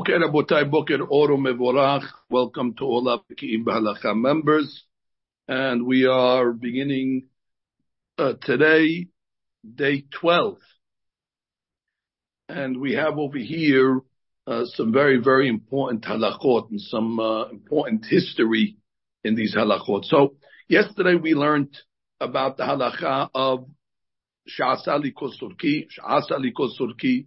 Okay, Rabotai Boker Oro Mevorach. Welcome to all of Ki'im B'Halacha members. And we are beginning uh, today, day 12. And we have over here uh, some very, very important halachot and some uh, important history in these halachot. So yesterday we learned about the halacha of Sha'asali Kosurki, Sha'asali Kosurki,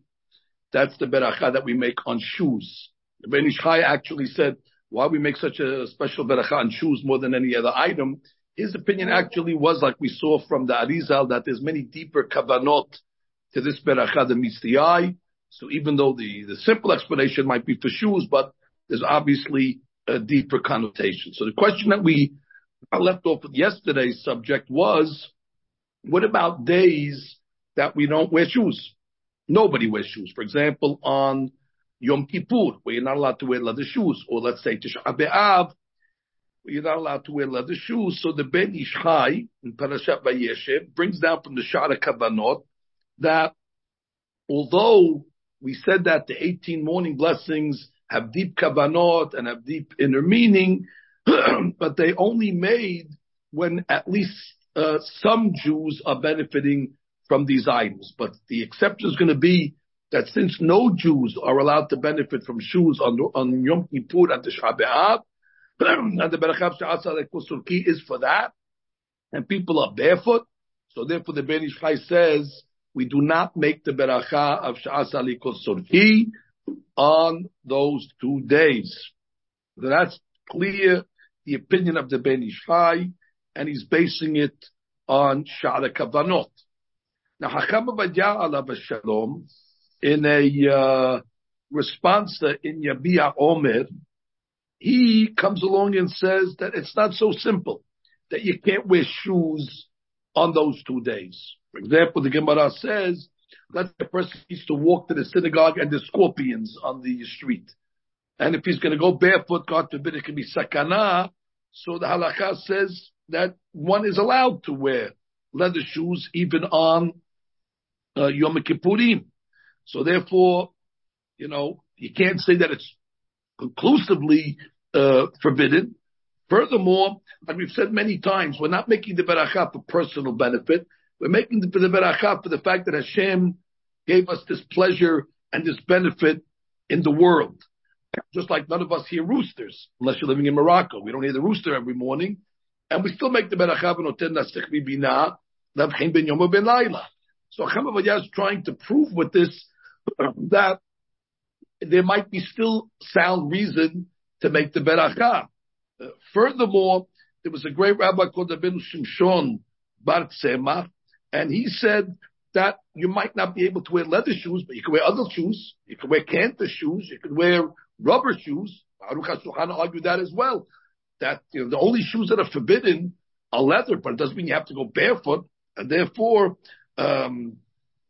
that's the beracha that we make on shoes. Ben Ish Chai actually said, why we make such a special beracha on shoes more than any other item. His opinion actually was like we saw from the Arizal that there's many deeper kavanot to this beracha than meets the eye. So even though the, the simple explanation might be for shoes, but there's obviously a deeper connotation. So the question that we left off with yesterday's subject was, what about days that we don't wear shoes? Nobody wears shoes. For example, on Yom Kippur, where you're not allowed to wear leather shoes, or let's say Tisha B'Av, where you're not allowed to wear leather shoes. So the Ben Ish Chai in Parashat Vayeshev brings down from the Shara Kavanot that although we said that the 18 morning blessings have deep kavanot and have deep inner meaning, but they only made when at least uh, some Jews are benefiting from these items. But the exception is going to be that since no Jews are allowed to benefit from shoes on, on Yom Kippur and Tisha B'Av, and the Berachav Sha'asa Kusurki is for that, and people are barefoot, so therefore the Ben Ish Chai says, we do not make the Beracha of Sha'asa Kusurki on those two days. That's clear, the opinion of the Ben Ish Chai, and he's basing it on Sha'ala Kavanot. Now, Hacham Avadia Shalom, in a uh, response to in Yabia Omer, he comes along and says that it's not so simple that you can't wear shoes on those two days. For example, the Gemara says, say a person needs to walk to the synagogue and the scorpions on the street. And if he's going to go barefoot, God forbid, it can be sakana. So the halakha says that one is allowed to wear leather shoes even on uh, Yom Kippurim. So therefore, you know, you can't say that it's conclusively uh, forbidden. Furthermore, like we've said many times, we're not making the beracha for personal benefit. We're making the, the beracha for the fact that Hashem gave us this pleasure and this benefit in the world. Just like none of us hear roosters, unless you're living in Morocco. We don't hear the rooster every morning. And we still make the beracha v'noten nasech bina, ben yom ben laila. So Chacham is trying to prove with this that there might be still sound reason to make the beracha. Uh, furthermore, there was a great rabbi called Rabbeinu Shimshon Bar Tzemach, and he said that you might not be able to wear leather shoes, but you can wear other shoes. You can wear canter shoes. You can wear rubber shoes. Aruch HaShulchan argued that as well. That you know, the only shoes that are forbidden are leather, but it doesn't mean you have to go barefoot. And therefore, um,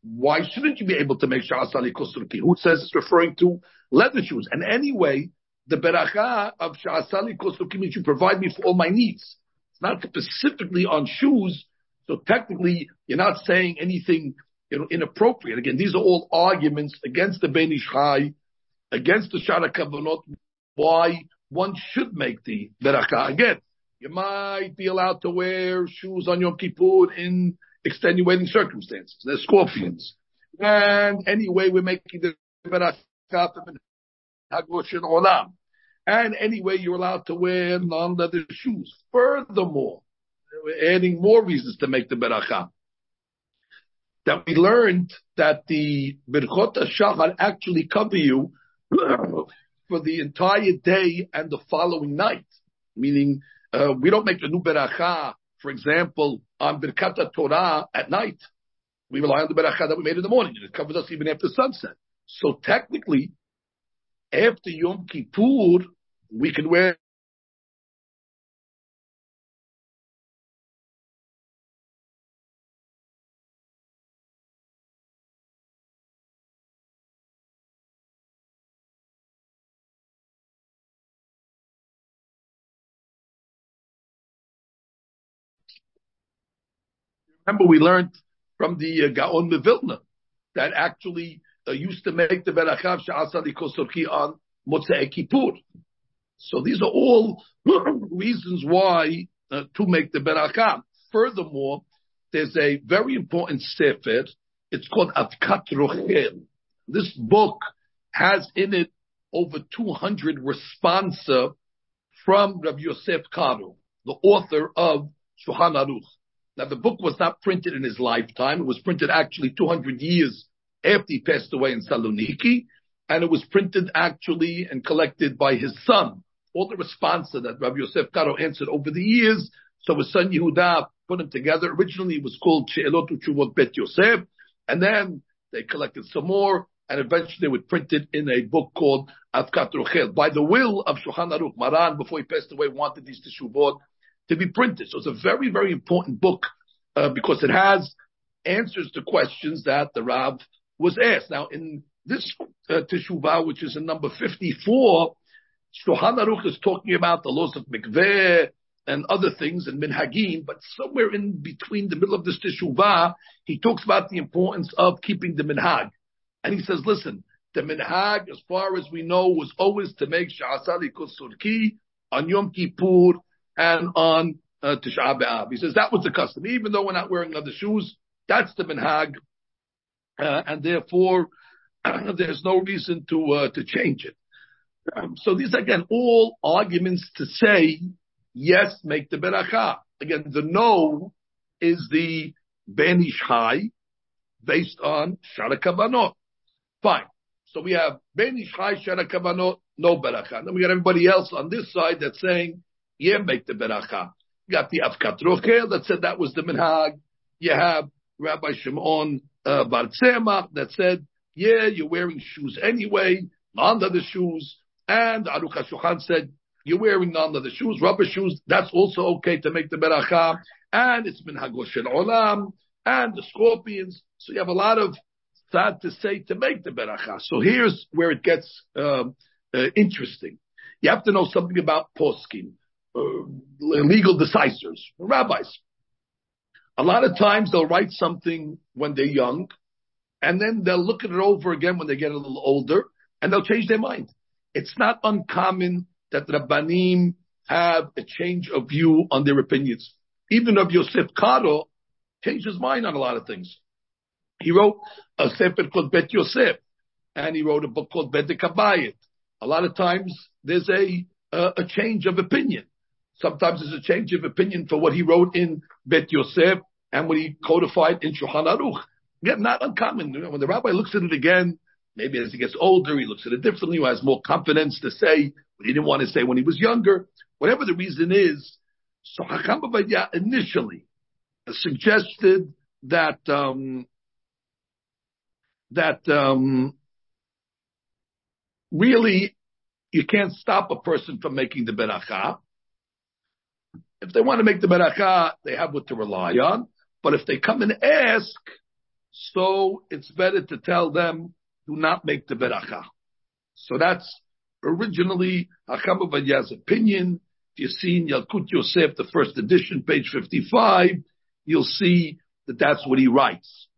why shouldn't you be able to make Sha'as Ali Kosurki? Who says it's referring to leather shoes? And anyway, the beracha of Sha'as Ali Kosurki means you provide me for all my needs. It's not specifically on shoes, so technically you're not saying anything you know, inappropriate. Again, these are all arguments against the Ben Ish Chai, against the Shara Kavanot, why one should make the beracha. Again, you might be allowed to wear shoes on Yom Kippur in extenuating circumstances. They're scorpions. And anyway, we're making the olam. And anyway, you're allowed to wear non-leather shoes. Furthermore, we're adding more reasons to make the beracha. That we learned that the Birchot Shachar actually cover you for the entire day and the following night. Meaning, uh, we don't make a new beracha for example, on Birkat Torah at night, we rely on the beracha that we made in the morning, and it covers us even after sunset. So technically, after Yom Kippur, we can wear Remember, we learned from the uh, Gaon Mevilna that actually uh, used to make the berachav sha'asali kosorki on Motzei Kippur. So these are all reasons why uh, to make the beracha. Furthermore, there's a very important sefer. It's called Avkat Rochel. This book has in it over 200 responsa from Rabbi Yosef Karo, the author of Shulchan Aruch. Now the book was not printed in his lifetime. It was printed actually 200 years after he passed away in Saloniki, and it was printed actually and collected by his son. All the responses that Rabbi Yosef Karo answered over the years, so his son Yehuda put them together. Originally it was called She'elot Uchuvot Bet Yosef, and then they collected some more, and eventually they would print it in a book called Avkat Rochel. By the will of Shulchan Aruch, Maran, before he passed away, wanted these teshuvot to be printed. So it's a very, very important book, uh, because it has answers to questions that the Rav was asked. Now, in this uh, teshuvah, which is in number 54, Shulchan Aruch is talking about the laws of mikveh and other things and minhagim, but somewhere in between the middle of this teshuvah, he talks about the importance of keeping the minhag. And he says, listen, the minhag, as far as we know, was always to make sha'asali surki on Yom Kippur and on uh, Tisha B'Av. He says that was the custom. Even though we're not wearing other shoes, that's the minhag, uh, and therefore there's no reason to uh, to change it. Um, so these again all arguments to say yes, make the beracha. Again, the no is the Ben Ish Hai based on shara kavanot. Fine. So we have Ben Ish Hai shara kavanot, no beracha. And then we got everybody else on this side that's saying yeah, make the beracha. You got the Avkat that said that was the minhag. You have Rabbi Shimon uh, Bar that said, yeah, you're wearing shoes anyway, under the shoes. And Aruch HaShulchan said, you're wearing of the shoes, rubber shoes, that's also okay to make the beracha. And it's minhagos shel olam, and the scorpions. So you have a lot of sad to say to make the beracha. So here's where it gets uh, uh, interesting. You have to know something about poskim, Uh, legal decisors, rabbis. A lot of times they'll write something when they're young, and then they'll look at it over again when they get a little older, and they'll change their mind. It's not uncommon that Rabbanim have a change of view on their opinions. Even of Yosef Karo changed his mind on a lot of things. He wrote a sefer called Bet Yosef, and he wrote a book called Bedek HaBayit. A lot of times there's a, a, a change of opinion. Sometimes there's a change of opinion for what he wrote in Bet Yosef and what he codified in Shulchan Aruch. Again, not uncommon. When the rabbi looks at it again, maybe as he gets older, he looks at it differently, he has more confidence to say what he didn't want to say when he was younger. Whatever the reason is, so Hakam initially suggested that um, that um, really you can't stop a person from making the beracha. If they want to make the beracha, they have what to rely on. But if they come and ask, so it's better to tell them do not make the beracha. So that's originally Hakam Ovadiah's opinion. If you see in Yalkut Yosef, the first edition, page 55, you'll see that that's what he writes.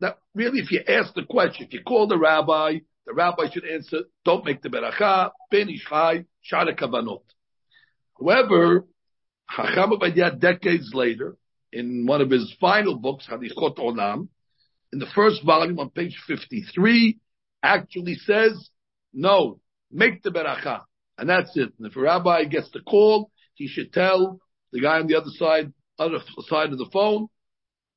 Now, really, if you ask the question, if you call the rabbi, the rabbi should answer, don't make the beracha, Ben Ish Chai, shara kavanot. However, Ovadiah, decades later, in one of his final books, Halichot Olam, in the first volume on page 53, actually says, no, make the beracha. And that's it. And if a rabbi gets the call, he should tell the guy on the other side, other side of the phone,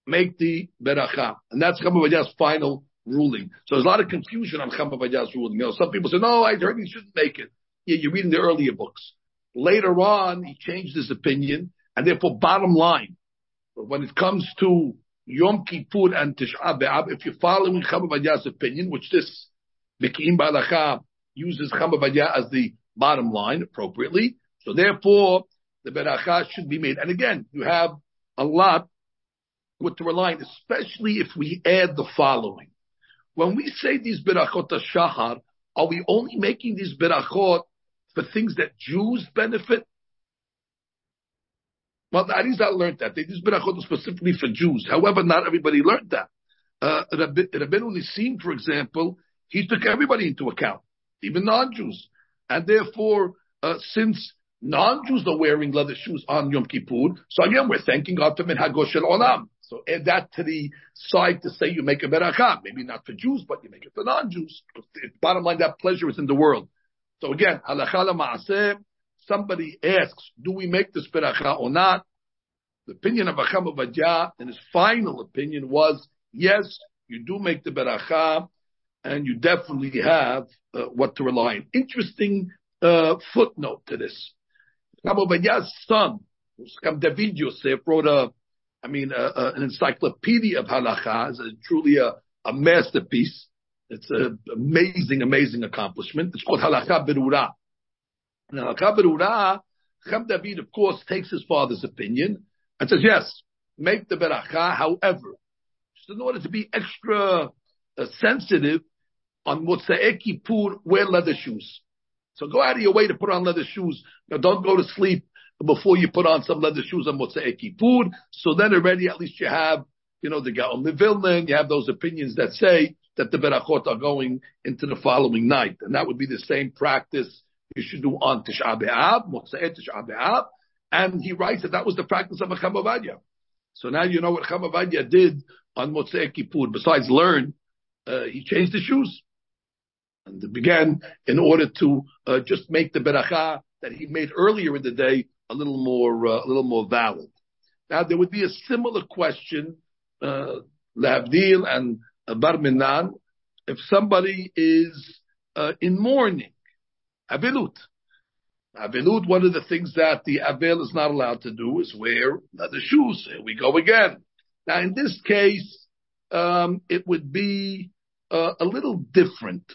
make the beracha. And that's Chama final ruling. So there's a lot of confusion on Chama ruling. You know, some people say, no, I heard he shouldn't make it. Yeah, you're reading the earlier books. Later on, he changed his opinion, and therefore, bottom line, when it comes to Yom Kippur and Tisha B'Av, if you're following Chama opinion, which this Bekiim B'Halacha uses Chama as the bottom line appropriately, so therefore the beracha should be made. And again, you have a lot with rely, especially if we add the following. When we say these berachot shahar, are we only making these berachot for things that Jews benefit? Well, the Arizal learned that. These berachot specifically for Jews. However, not everybody learned that. Uh, Rabbeinu Nissim, for example, he took everybody into account, even non-Jews. and therefore, uh, since non-Jews are wearing leather shoes on Yom Kippur, so again, we're thanking God for Minhag Olam. So add that to the side to say you make a beracha. Maybe not for Jews, but you make it for non-Jews. Bottom line, that pleasure is in the world. So again, halacha somebody asks, do we make this beracha or not? The opinion of Chacham Ovadia, and his final opinion was, yes, you do make the beracha, and you definitely have uh, what to rely on. Interesting uh, footnote to this. Chacham Ovadia's son, David Yosef, wrote a, I mean, a, a, an encyclopedia of halacha. It's a, truly a, a masterpiece. It's an amazing, amazing accomplishment. It's called Halacha Berura. Now, Halacha Berura, Chaim David, of course, takes his father's opinion and says, yes, make the beracha. However, just in order to be extra uh, sensitive on Motzei Kippur, wear leather shoes. So go out of your way to put on leather shoes. Now, don't go to sleep before you put on some leather shoes on Motzei Kippur. So then already at least you have, you know, the Gaon Vilna, you have those opinions that say that the berachot are going into the following night. And that would be the same practice you should do on Tisha B'Av, Motzei Tisha B'Av. And he writes that that was the practice of Chacham Ovadia. So now you know what Chacham Ovadia did on Motzei Kippur. Besides learn, uh, he changed the shoes. And began in order to uh, just make the beracha that he made earlier in the day a little more, uh, a little more valid. Now there would be a similar question, uh, Labdil and bar minan, if somebody is uh, in mourning, avilut. Avilut, one of the things that the avel is not allowed to do is wear leather shoes. Here we go again. Now, in this case, um, it would be uh, a little different.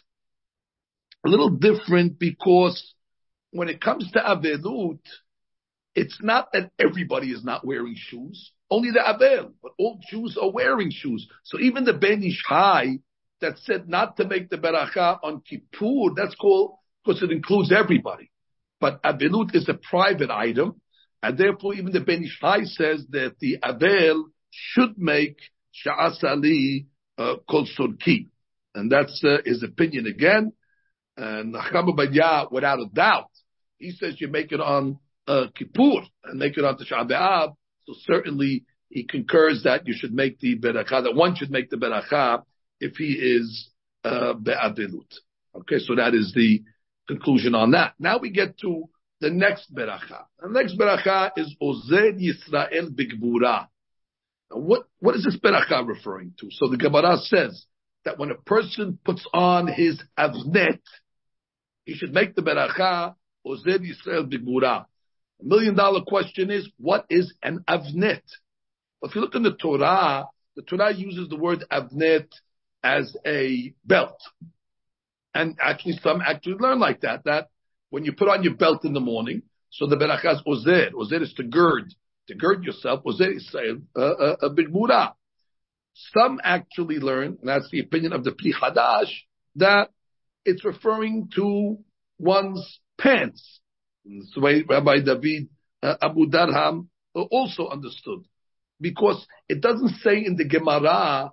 A little different because when it comes to avilut, it's not that everybody is not wearing shoes. Only the Abel, but all Jews are wearing shoes. So even the Ben Ish Hai that said not to make the beracha on Kippur, that's called because it includes everybody. But Abelut is a private item, and therefore even the Ben Ish Hai says that the Abel should make Sha'asali uh, Kol Surki. And that's uh, his opinion again. And Nachama without a doubt, he says you make it on uh, Kippur and make it on Tisha B'Av, so certainly he concurs that you should make the beracha, that one should make the beracha if he is uh. Okay, so that is the conclusion on that. Now we get to the next beracha. The next beracha is Ozer Yisrael Bigbura. What, what is this beracha referring to? So the Gemara says that when a person puts on his avnet, he should make the beracha Ozer Yisrael Bigbura. Million dollar question is, what is an avnet? If you look in the Torah, the Torah uses the word avnet as a belt. And actually, some actually learn like that, that when you put on your belt in the morning, so the berachas ozer, ozer is to gird, to gird yourself, ozer is a, a, a big mura. Some actually learn, and that's the opinion of the Pri Hadash, that it's referring to one's pants. Rabbi David uh, Abu Darham also understood. Because it doesn't say in the Gemara,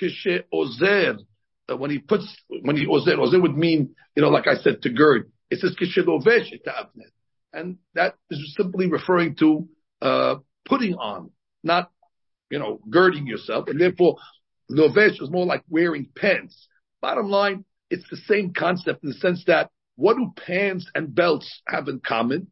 Kishe Ozer, uh, when he puts, when he Ozer, Ozer would mean, you know, like I said, to gird. It says Kishe Lovesh Avnet. And that is simply referring to, uh, putting on, not, you know, girding yourself. And therefore, Lovesh is more like wearing pants. Bottom line, it's the same concept in the sense that what do pants and belts have in common?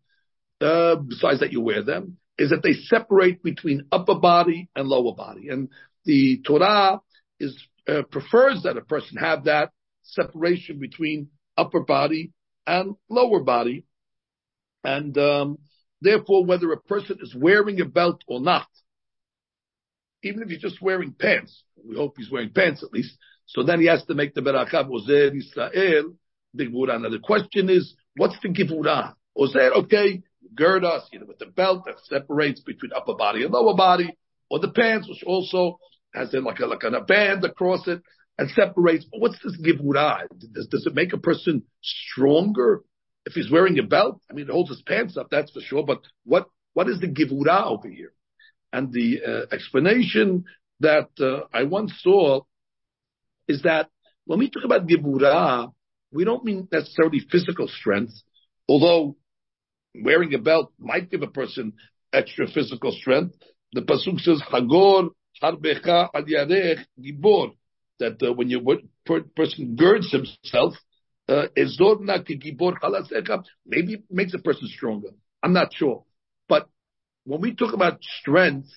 Uh, besides that you wear them, is that they separate between upper body and lower body. And the Torah is uh, prefers that a person have that separation between upper body and lower body. And um, therefore, whether a person is wearing a belt or not, even if he's just wearing pants, we hope he's wearing pants at least, so then he has to make the beracha Ozer Israel big Now the question is, what's the givura? Ozer, okay, gird us, you know, with the belt that separates between upper body and lower body, or the pants, which also has like a, like a band across it and separates. But what's this givura? Does, does it make a person stronger if he's wearing a belt? I mean, it holds his pants up, that's for sure. But what what is the givura over here? And the uh, explanation that uh, I once saw is that when we talk about givura, we don't mean necessarily physical strength, although wearing a belt might give a person extra physical strength. The pasuk says, "Hagor harbecha ad yarech gibor," that uh, when your person girds himself, uh, maybe it makes a person stronger. I'm not sure, but when we talk about strength,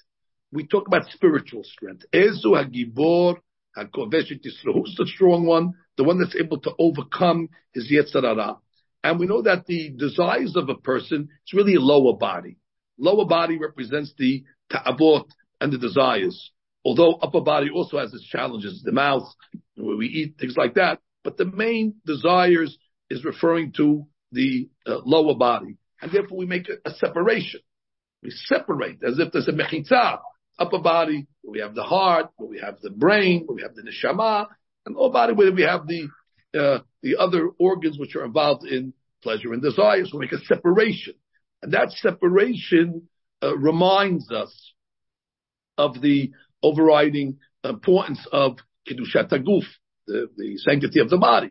we talk about spiritual strength. Ezu hagibor Who's the strong one? The one that's able to overcome his Yetzirah. And we know that the desires of a person is really a lower body. Lower body represents the ta'abot and the desires. Although upper body also has its challenges, the mouth, where we eat, things like that. But the main desires is referring to the uh, lower body. And therefore we make a, a, separation. We separate as if there's a mechitza upper body, where we have the heart, where we have the brain, where we have the neshama, and lower body where we have the uh, the other organs which are involved in pleasure and desire. So we make a separation, and that separation uh, reminds us of the overriding importance of kedushat haguf, the, the sanctity of the body,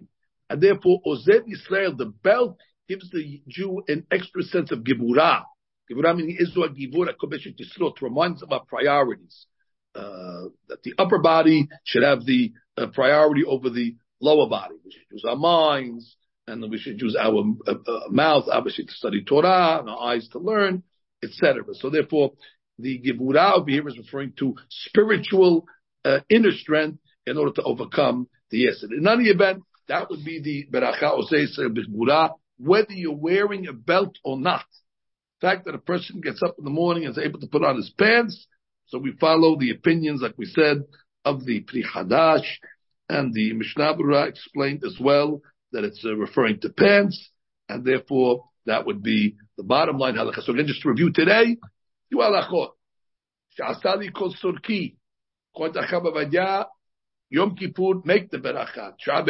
and therefore Ozer Israel, the belt gives the Jew an extra sense of giburah, Givura meaning Izua Givura Kobeshet Yisrot reminds of our priorities. Uh, that the upper body should have the uh, priority over the lower body. We should use our minds, and we should use our uh, uh mouth, obviously, to study Torah, and our eyes to learn, etc. So therefore, the Givura over here is referring to spiritual uh, inner strength in order to overcome the Yesed. In any event, that would be the Beracha Oseis Givura, whether you're wearing a belt or not The fact that a person gets up in the morning and is able to put on his pants. So we follow the opinions, like we said, of the Pri Hadash, and the Mishnah Berurah explained as well that it's uh, referring to pants, and therefore that would be the bottom line halakha. So again, just to review today, you halachot. Sha'asali kol surki. Yom Kippur, make the beracha. Tra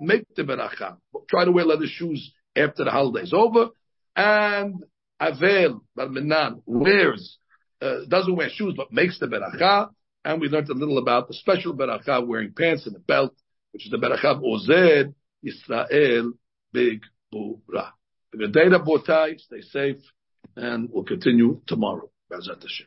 make the beracha. Try to wear leather shoes after the holiday's over. And Avel Barminan wears, uh, doesn't wear shoes but makes the beracha, and we learned a little about the special beracha wearing pants and a belt, which is the beracha Ozer Yisrael Big Bura. Good day, Botai. Stay safe, and we'll continue tomorrow. Bezat Hashem.